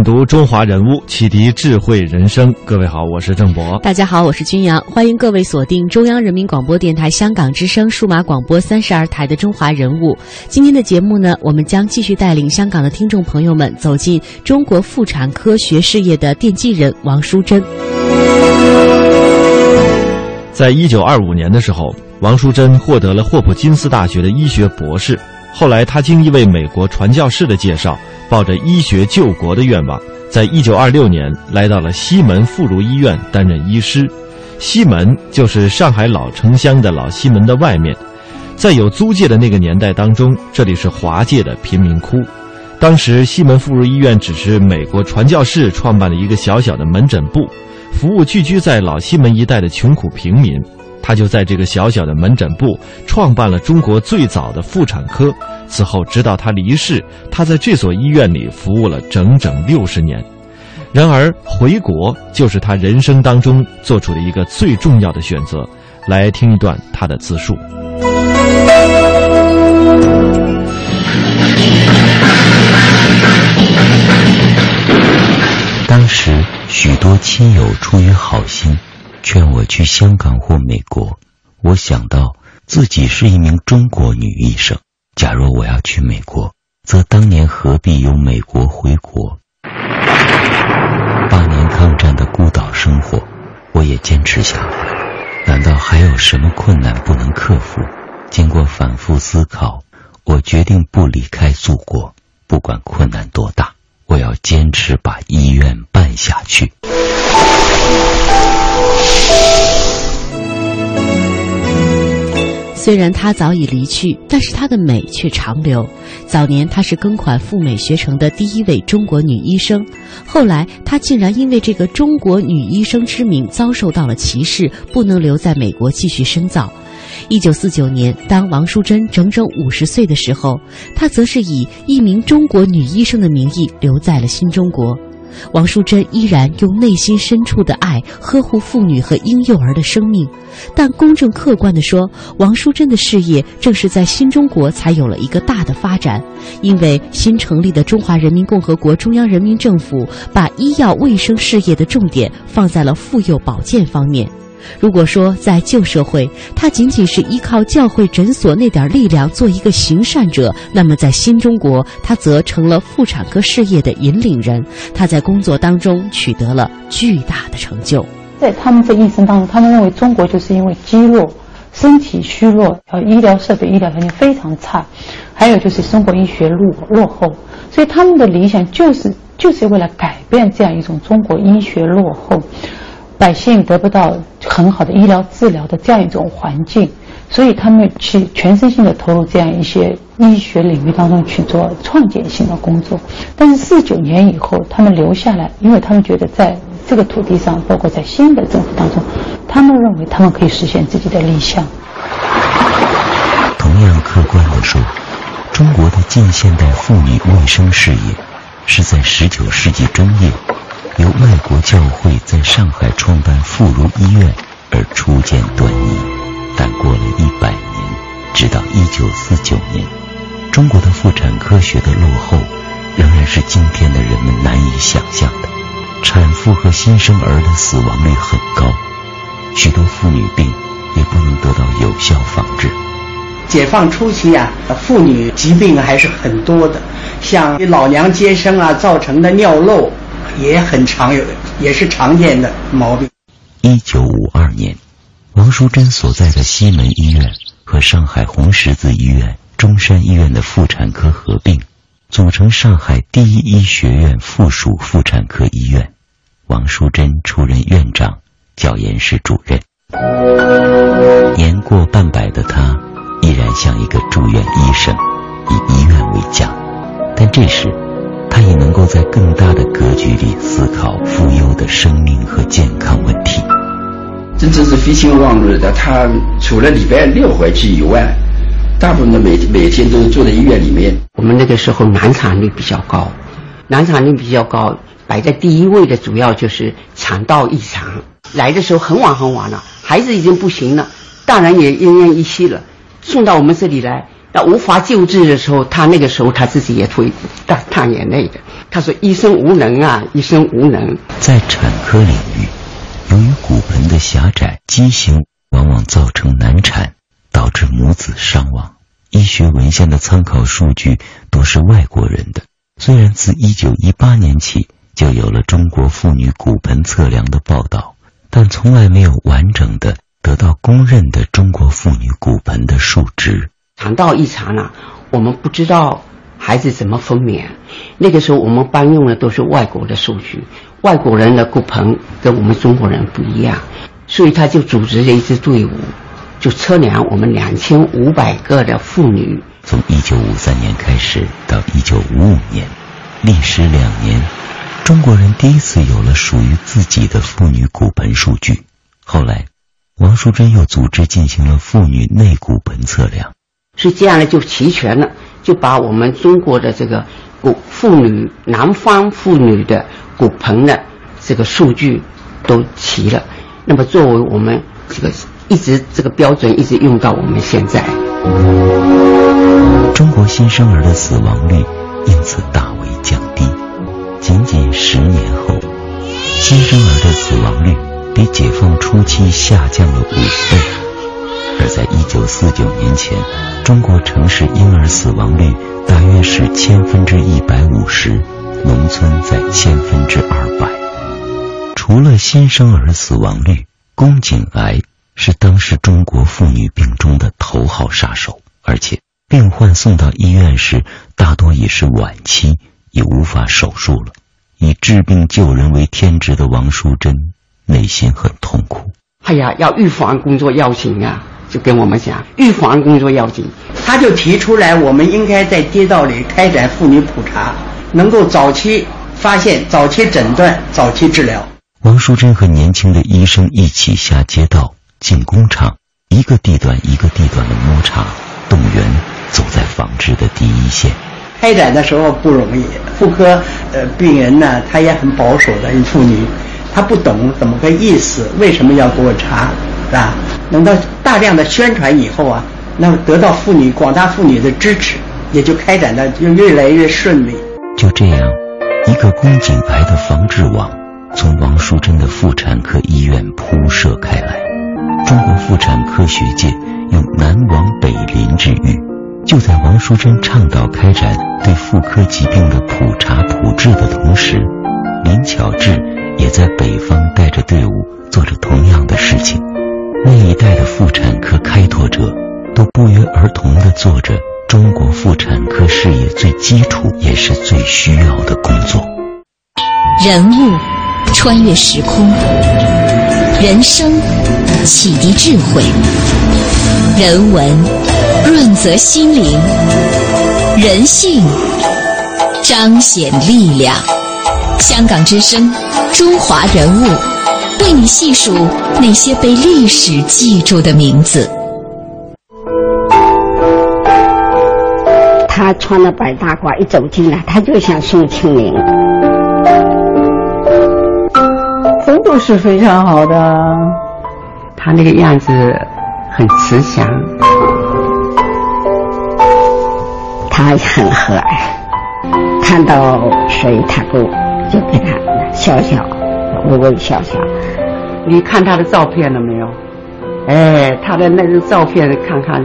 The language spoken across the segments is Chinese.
品读中华人物，启迪智慧人生。各位好，我是郑博。大家好，我是君阳。欢迎各位锁定中央人民广播电台香港之声数码广播三十二台的《中华人物》。今天的节目呢，我们将继续带领香港的听众朋友们走进中国妇产科学事业的奠基人王淑珍。在一九二五年的时候，王淑珍获得了霍普金斯大学的医学博士。后来，他经一位美国传教士的介绍。抱着医学救国的愿望，在一九二六年来到了西门妇孺医院担任医师。西门就是上海老城乡的老西门的外面，在有租界的那个年代当中，这里是华界的贫民窟。当时西门妇孺医院只是美国传教士创办的一个小小的门诊部，服务聚居在老西门一带的穷苦平民。他就在这个小小的门诊部创办了中国最早的妇产科。此后，直到他离世，他在这所医院里服务了整整六十年。然而，回国就是他人生当中做出的一个最重要的选择。来听一段他的自述。当时，许多亲友出于好心。劝我去香港或美国，我想到自己是一名中国女医生。假如我要去美国，则当年何必由美国回国？八年抗战的孤岛生活，我也坚持下来。难道还有什么困难不能克服？经过反复思考，我决定不离开祖国，不管困难多大，我要坚持把医院办下去。虽然她早已离去，但是她的美却长留。早年她是庚款赴美学成的第一位中国女医生，后来她竟然因为这个中国女医生之名遭受到了歧视，不能留在美国继续深造。一九四九年，当王淑珍整整五十岁的时候，她则是以一名中国女医生的名义留在了新中国。王淑珍依然用内心深处的爱呵护妇女和婴幼儿的生命，但公正客观地说，王淑珍的事业正是在新中国才有了一个大的发展，因为新成立的中华人民共和国中央人民政府把医药卫生事业的重点放在了妇幼保健方面。如果说在旧社会，他仅仅是依靠教会诊所那点力量做一个行善者，那么在新中国，他则成了妇产科事业的引领人。他在工作当中取得了巨大的成就。在他们这一生当中，他们认为中国就是因为肌弱、身体虚弱，呃，医疗设备、医疗条件非常差，还有就是生活医学落落后，所以他们的理想就是就是为了改变这样一种中国医学落后。百姓得不到很好的医疗治疗的这样一种环境，所以他们去全身心的投入这样一些医学领域当中去做创建性的工作。但是四九年以后，他们留下来，因为他们觉得在这个土地上，包括在新的政府当中，他们认为他们可以实现自己的理想。同样客观的说，中国的近现代妇女卫生事业是在十九世纪中叶。由外国教会在上海创办妇孺医院而初见端倪，但过了一百年，直到一九四九年，中国的妇产科学的落后，仍然是今天的人们难以想象的。产妇和新生儿的死亡率很高，许多妇女病也不能得到有效防治。解放初期啊，妇女疾病还是很多的，像老娘接生啊造成的尿漏。也很常有的，也是常见的毛病。一九五二年，王淑珍所在的西门医院和上海红十字医院、中山医院的妇产科合并，组成上海第一医学院附属妇产科医院。王淑珍出任院长，教研室主任。年过半百的她，依然像一个住院医生，以医院为家。但这时，他也能够在更大的格局里思考妇幼的生命和健康问题。真正是废寝忘日的，他除了礼拜六回去以外，大部分的每每天都是住在医院里面。我们那个时候难产率比较高，难产率比较高，摆在第一位的主要就是产道异常。来的时候很晚很晚了，孩子已经不行了，大人也奄奄一息了，送到我们这里来。那无法救治的时候，他那个时候他自己也会大淌眼泪的。他说：“医生无能啊，医生无能。”在产科领域，由于骨盆的狭窄，畸形往往造成难产，导致母子伤亡。医学文献的参考数据都是外国人的。虽然自1918年起就有了中国妇女骨盆测量的报道，但从来没有完整的得到公认的中国妇女骨盆的数值。肠道异常了，我们不知道孩子怎么分娩。那个时候我们搬用的都是外国的数据，外国人的骨盆跟我们中国人不一样，所以他就组织了一支队伍，就测量我们两千五百个的妇女。从一九五三年开始到一九五五年，历时两年，中国人第一次有了属于自己的妇女骨盆数据。后来，王淑珍又组织进行了妇女内骨盆测量。是这样呢，就齐全了，就把我们中国的这个骨妇女南方妇女的骨盆的这个数据都齐了。那么作为我们这个一直这个标准一直用到我们现在。中国新生儿的死亡率因此大为降低，仅仅十年后，新生儿的死亡率比解放初期下降了五倍。而在一九四九年前，中国城市婴儿死亡率大约是千分之一百五十，农村在千分之二百。除了新生儿死亡率，宫颈癌是当时中国妇女病中的头号杀手，而且病患送到医院时大多已是晚期，已无法手术了。以治病救人为天职的王淑珍内心很痛苦。哎呀，要预防工作要紧啊！就跟我们讲，预防工作要紧。他就提出来，我们应该在街道里开展妇女普查，能够早期发现、早期诊断、早期治疗。王淑珍和年轻的医生一起下街道、进工厂，一个地段一个地段的摸查、动员，走在防治的第一线。开展的时候不容易，妇科呃病人呢，他也很保守的妇女，她不懂怎么个意思，为什么要给我查，是吧？等到大量的宣传以后啊，那么得到妇女广大妇女的支持，也就开展的就越来越顺利。就这样，一个宫颈癌的防治网从王淑珍的妇产科医院铺设开来。中国妇产科学界用南王北临治愈。就在王淑珍倡导开展对妇科疾病的普查普治的同时，林巧稚也在北方带着队伍做着同样的事情。那一代的妇产科开拓者，都不约而同地做着中国妇产科事业最基础也是最需要的工作。人物穿越时空，人生启迪智慧，人文润泽心灵，人性彰显力量。香港之声，中华人物。为你细数那些被历史记住的名字。他穿了白大褂一走进来，他就像宋庆龄。风度是非常好的，他那个样子很慈祥，他很和蔼，看到谁他都就给他笑笑。微微笑笑，你看他的照片了没有？哎，他的那个照片看看，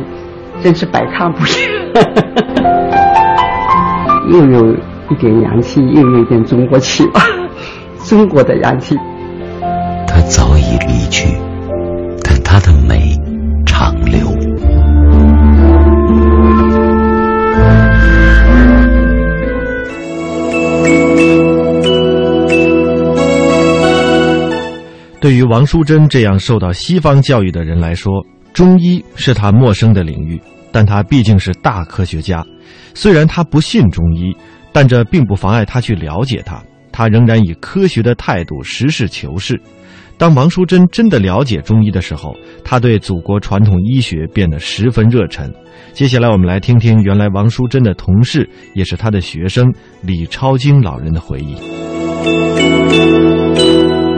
真是百看不厌。又有一点洋气，又有一点中国气吧，中国的洋气。他早已离去，但他的美长留。对于王淑珍这样受到西方教育的人来说，中医是他陌生的领域。但他毕竟是大科学家，虽然他不信中医，但这并不妨碍他去了解它。他仍然以科学的态度实事求是。当王淑珍真的了解中医的时候，他对祖国传统医学变得十分热忱。接下来，我们来听听原来王淑珍的同事，也是他的学生李超京老人的回忆。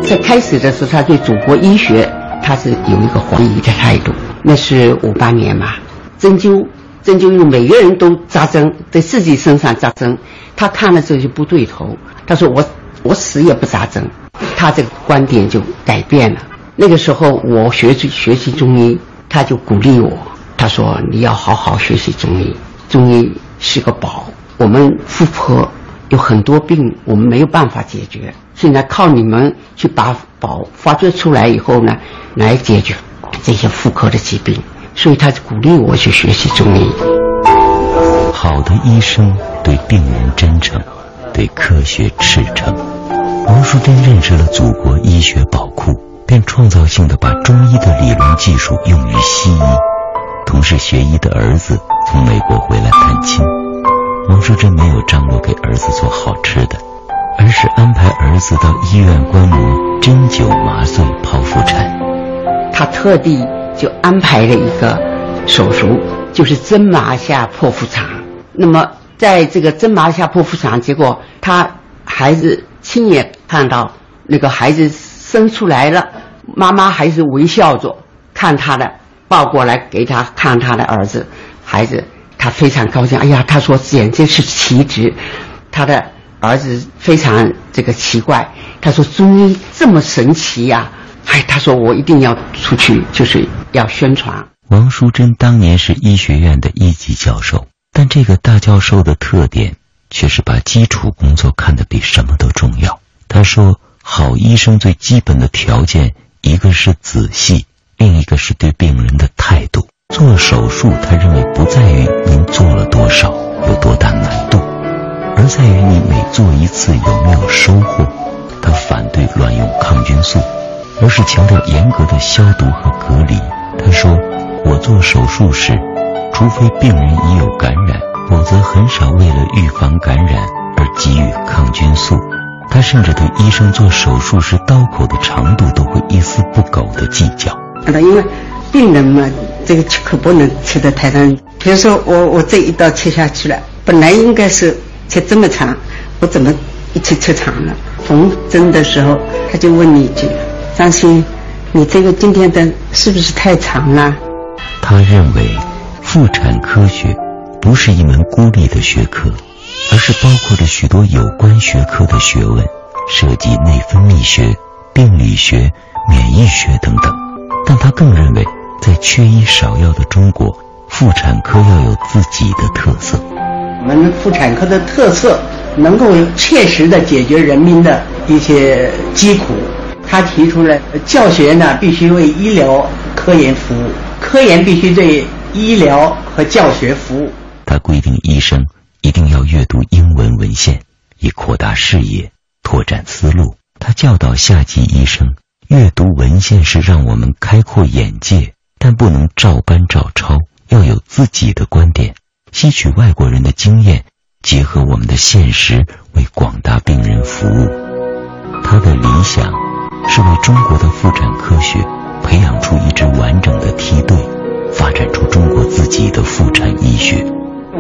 在开始的时候，他对祖国医学他是有一个怀疑的态度。那是五八年嘛，针灸，针灸用每个人都扎针，在自己身上扎针，他看了之后就不对头。他说我我死也不扎针。他这个观点就改变了。那个时候我学习学习中医，他就鼓励我，他说你要好好学习中医，中医是个宝。我们妇科有很多病，我们没有办法解决，现在靠你们去把宝发掘出来以后呢，来解决这些妇科的疾病。所以他鼓励我去学习中医。好的医生对病人真诚，对科学赤诚。王淑珍认识了祖国医学宝库，便创造性的把中医的理论技术用于西医。同是学医的儿子从美国回来探亲，王淑珍没有张罗给儿子做好吃的，而是安排儿子到医院观摩针灸、麻醉、剖腹产。他特地就安排了一个手术，就是针麻下剖腹产。那么在这个针麻下剖腹产，结果他孩子。亲眼看到那个孩子生出来了，妈妈还是微笑着看他的，抱过来给他看他的儿子，孩子他非常高兴。哎呀，他说简直是奇迹。他的儿子非常这个奇怪，他说中医这么神奇呀！哎，他说我一定要出去，就是要宣传。王淑珍当年是医学院的一级教授，但这个大教授的特点。却是把基础工作看得比什么都重要。他说：“好医生最基本的条件，一个是仔细，另一个是对病人的态度。做手术，他认为不在于您做了多少，有多大难度，而在于你每做一次有没有收获。他反对乱用抗菌素，而是强调严格的消毒和隔离。他说：我做手术时，除非病人已有感染。”否则很少为了预防感染而给予抗菌素。他甚至对医生做手术时刀口的长度都会一丝不苟的计较。因为病人嘛，这个可不能切得太长。比如说我我这一刀切下去了，本来应该是切这么长，我怎么一切切长了？缝针的时候他就问你一句：“张鑫，你这个今天的是不是太长了？”他认为妇产科学。不是一门孤立的学科，而是包括着许多有关学科的学问，涉及内分泌学、病理学、免疫学等等。但他更认为，在缺医少药的中国，妇产科要有自己的特色。我们妇产科的特色能够切实的解决人民的一些疾苦。他提出了教学呢，必须为医疗科研服务，科研必须对医疗和教学服务。他规定医生一定要阅读英文文献，以扩大视野、拓展思路。他教导下级医生，阅读文献是让我们开阔眼界，但不能照搬照抄，要有自己的观点，吸取外国人的经验，结合我们的现实，为广大病人服务。他的理想是为中国的妇产科学培养出一支完整的梯队，发展出中国自己的妇产医学。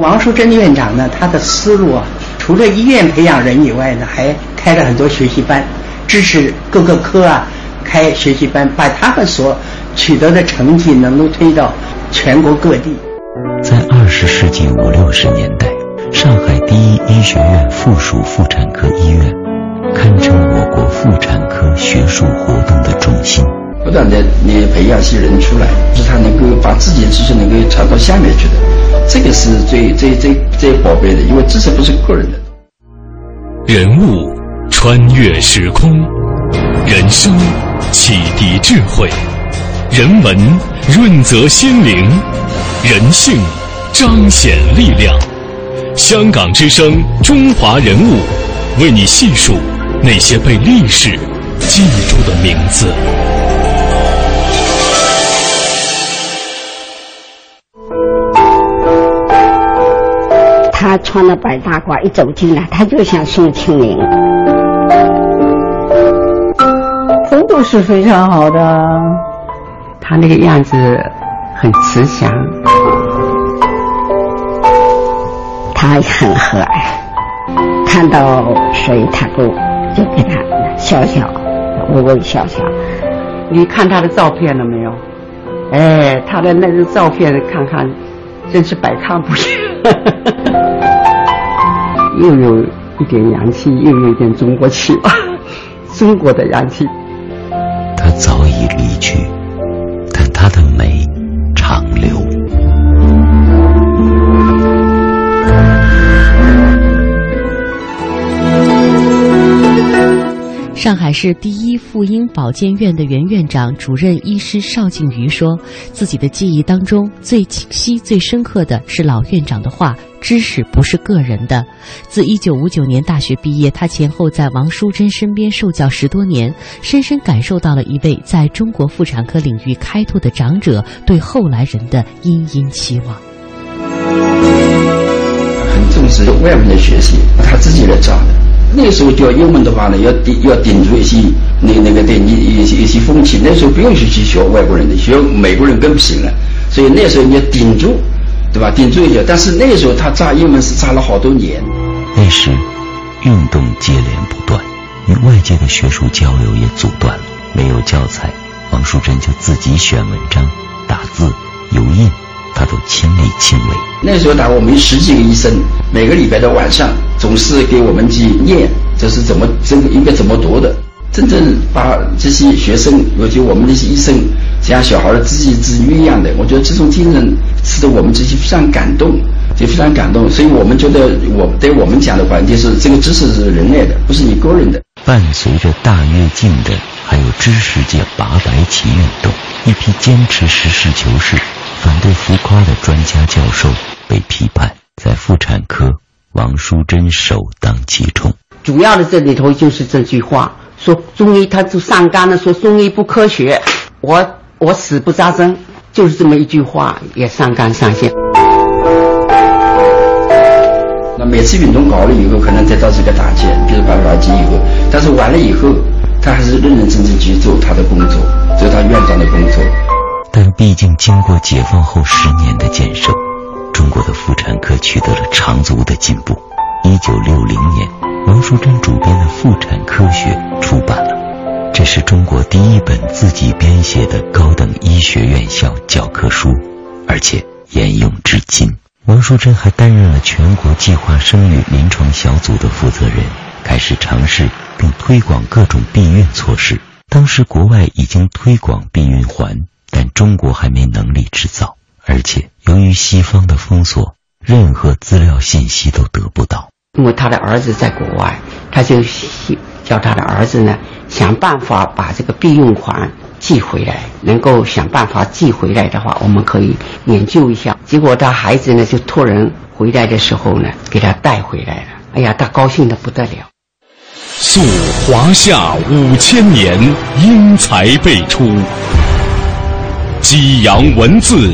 王淑珍院长呢，他的思路啊，除了医院培养人以外呢，还开了很多学习班，支持各个科啊开学习班，把他们所取得的成绩能够推到全国各地。在二十世纪五六十年代，上海第一医学院附属妇产科医院，堪称我国妇产科学术活动的中心。不断的你培养些人出来，是他能够把自己的知识能够传到下面去的，这个是最最最最宝贝的，因为知识不是个人的。人物穿越时空，人生启迪智慧，人文润泽心灵，人性彰显力量。香港之声，中华人物，为你细数那些被历史记住的名字。他他穿了白大褂一走进来，他就想宋庆龄。风度是非常好的，他那个样子很慈祥，他很和蔼，看到谁他都就给他笑笑，微微笑笑。你看他的照片了没有？哎，他的那个照片看看，真是百看不厌，又有一点洋气，又有一点中国气吧，中国的洋气。他早已离去，但他的美上海市第一妇婴保健院的原院长、主任医师邵静瑜说：“自己的记忆当中，最清晰、最深刻的是老院长的话：‘知识不是个人的。’自1959年大学毕业，他前后在王淑珍身边受教十多年，深深感受到了一位在中国妇产科领域开拓的长者对后来人的殷殷期望。很重视外面的学习，他自己来找的。”那时候教英文的话呢，要顶要顶住一些那那个对你一些一些风气。那时候不用去去学外国人的，学美国人更不行了。所以那时候你要顶住，对吧？顶住一点。但是那时候他扎英文是扎了好多年。那时运动接连不断，与外界的学术交流也阻断了。没有教材，王淑珍就自己选文章、打字、油印，他都亲力亲为。那时候打我们十几个医生，每个礼拜的晚上。总是给我们去念，这是怎么这个应该怎么读的？真正把这些学生，尤其我们那些医生，像小孩的自言自语一样的，我觉得这种精神使得我们这些非常感动，就非常感动。所以我们觉得，我对我们讲的话，就是这个知识是人类的，不是你个人的。伴随着大跃进的，还有知识界拔白旗运动，一批坚持实事求是、反对浮夸的专家教授被批判，在妇产科。王淑珍首当其冲，主要的这里头就是这句话：说中医他就上纲了，说中医不科学，我我死不扎针，就是这么一句话也上纲上线。那每次运动搞了以后，可能再到这个打击，比如把软禁以后，但是完了以后，他还是认认真真去做他的工作，做他院长的工作。但毕竟经过解放后十年的建设。中国的妇产科取得了长足的进步。一九六零年，王淑珍主编的《妇产科学》出版了，这是中国第一本自己编写的高等医学院校教科书，而且沿用至今。王淑珍还担任了全国计划生育临床小组的负责人，开始尝试并推广各种避孕措施。当时国外已经推广避孕环，但中国还没能力制造。而且，由于西方的封锁，任何资料信息都得不到。因为他的儿子在国外，他就叫他的儿子呢想办法把这个避孕款寄回来。能够想办法寄回来的话，我们可以研究一下。结果他孩子呢就托人回来的时候呢，给他带回来了。哎呀，他高兴的不得了。溯华夏五千年，英才辈出，激扬文字。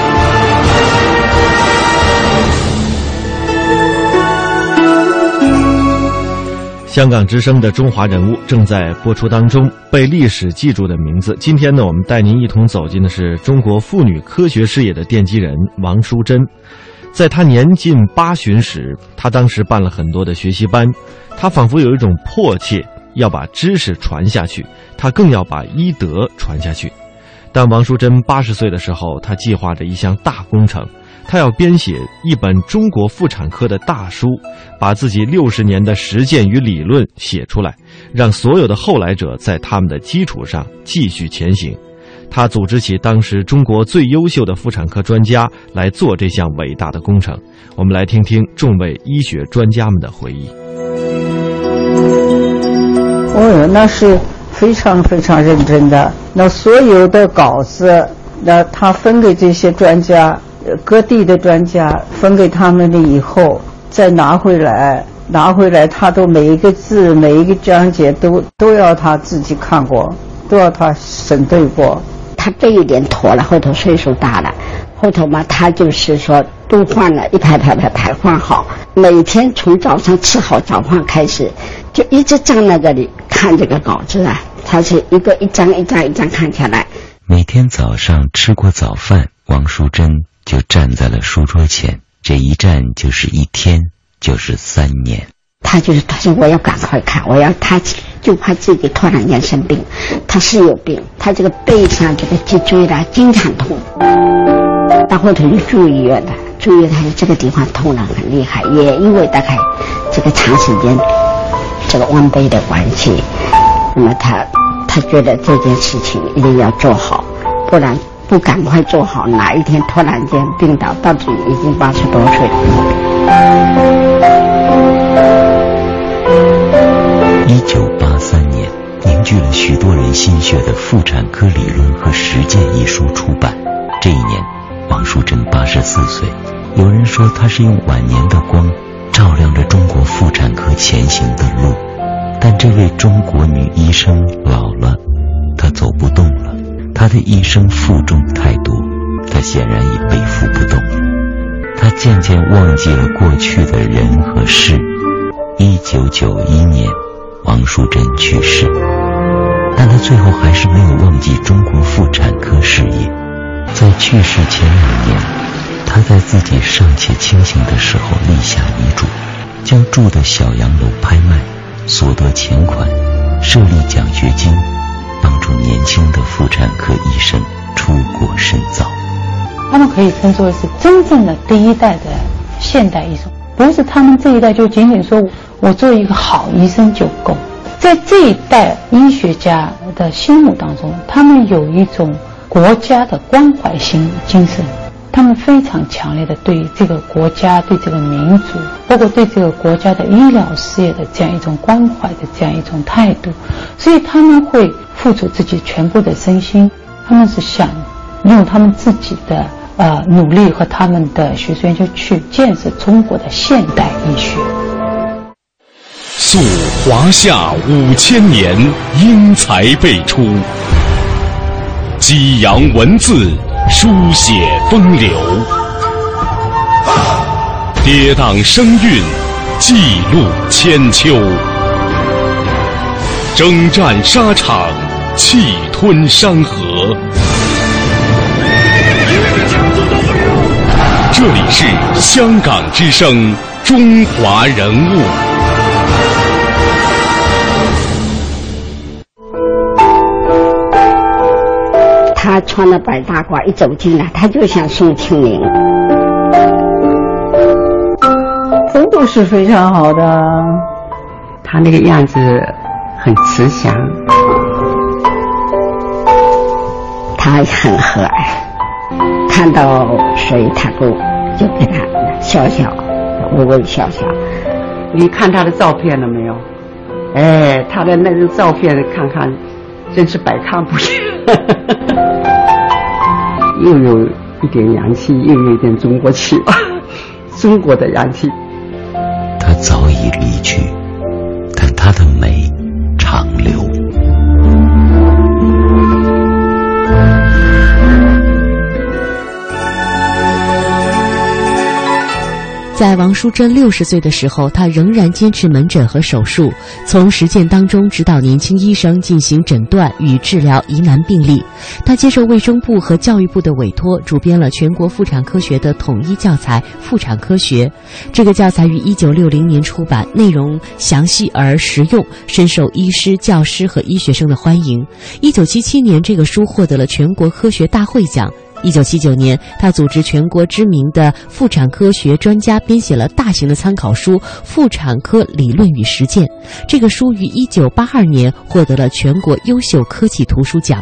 香港之声的《中华人物》正在播出当中，被历史记住的名字。今天呢，我们带您一同走进的是中国妇女科学事业的奠基人王淑珍。在她年近八旬时，她当时办了很多的学习班，她仿佛有一种迫切要把知识传下去，她更要把医德传下去。但王淑珍八十岁的时候，她计划着一项大工程。他要编写一本中国妇产科的大书，把自己六十年的实践与理论写出来，让所有的后来者在他们的基础上继续前行。他组织起当时中国最优秀的妇产科专家来做这项伟大的工程。我们来听听众位医学专家们的回忆。哦，那是。非常非常认真的。那所有的稿子，那他分给这些专家，各地的专家分给他们了以后，再拿回来，拿回来他都每一个字、每一个章节都都要他自己看过，都要他审对过。他这一点妥了，后头岁数大了，后头嘛，他就是说都换了一排排排排换好，每天从早上吃好早饭开始，就一直站在这里看这个稿子啊。他是一个一张一张一张看下来。每天早上吃过早饭，王淑珍就站在了书桌前，这一站就是一天，就是三年。他就是他说我要赶快看，我要他就怕自己突然间生病。他是有病，他这个背上这个脊椎的经常痛，到后头就住医院的，住院他说这个地方痛得很厉害，也因为大概这个长时间这个弯背的关系，那么他他觉得这件事情一定要做好，不然不赶快做好，哪一天突然间病倒，到底已经八十多岁了。一九八三年，凝聚了许多人心血的《妇产科理论和实践》一书出版。这一年，王淑珍八十四岁。有人说，她是用晚年的光照亮着中国妇产科前行的路。但这位中国女医生老了，她走不动他。的一生负重太多，他显然已背负不动。他渐渐忘记了过去的人和事。一九九一年。王淑珍去世，但他最后还是没有忘记中国妇产科事业。在去世前两年，他在自己尚且清醒的时候立下遗嘱，将住的小洋楼拍卖，所得钱款设立奖学金，助年轻的妇产科医生出国深造。他们可以称作是真正的第一代的现代医生，不是他们这一代就仅仅说。我做一个好医生就够，在这一代医学家的心目当中，他们有一种国家的关怀心精神，他们非常强烈的对这个国家、对这个民族，包括对这个国家的医疗事业的这样一种关怀的这样一种态度，所以他们会付出自己全部的身心，他们是想用他们自己的呃努力和他们的学术研究去建设中国的现代医学。溯华夏五千年，英才辈出；激扬文字，书写风流；跌宕声韵，记录千秋；征战沙场，气吞山河。这里是香港之声，中华人物。他穿了白大褂一走进来，他就像宋庆龄，风度是非常好的。他那个样子很慈祥，他很和蔼，看到谁他都就给他笑笑，微微笑笑。你看他的照片了没有？哎，他的那张照片看看，真是百看不厌。又有一点洋气，又有一点中国气，中国的洋气。在王淑珍六十岁的时候，她仍然坚持门诊和手术，从实践当中指导年轻医生进行诊断与治疗疑难病例。她接受卫生部和教育部的委托，主编了全国妇产科学的统一教材《妇产科学》。这个教材于一九六零年出版，内容详细而实用，深受医师、教师和医学生的欢迎。一九七七年，这个书获得了全国科学大会奖。一九七九年，他组织全国知名的妇产科学专家编写了大型的参考书《妇产科理论与实践》。这个书于一九八二年获得了全国优秀科技图书奖。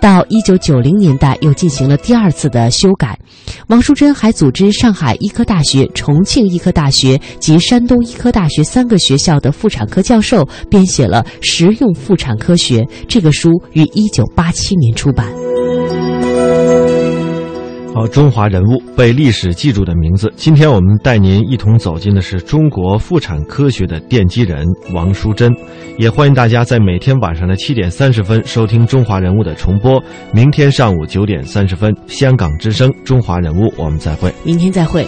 到一九九零年代又进行了第二次的修改。王淑珍还组织上海医科大学、重庆医科大学及山东医科大学三个学校的妇产科教授编写了《实用妇产科学》这个书，于一九八七年出版。好，中华人物被历史记住的名字。今天我们带您一同走进的是中国妇产科学的奠基人王淑珍，也欢迎大家在每天晚上的七点三十分收听《中华人物》的重播。明天上午九点三十分，香港之声《中华人物》，我们再会。明天再会。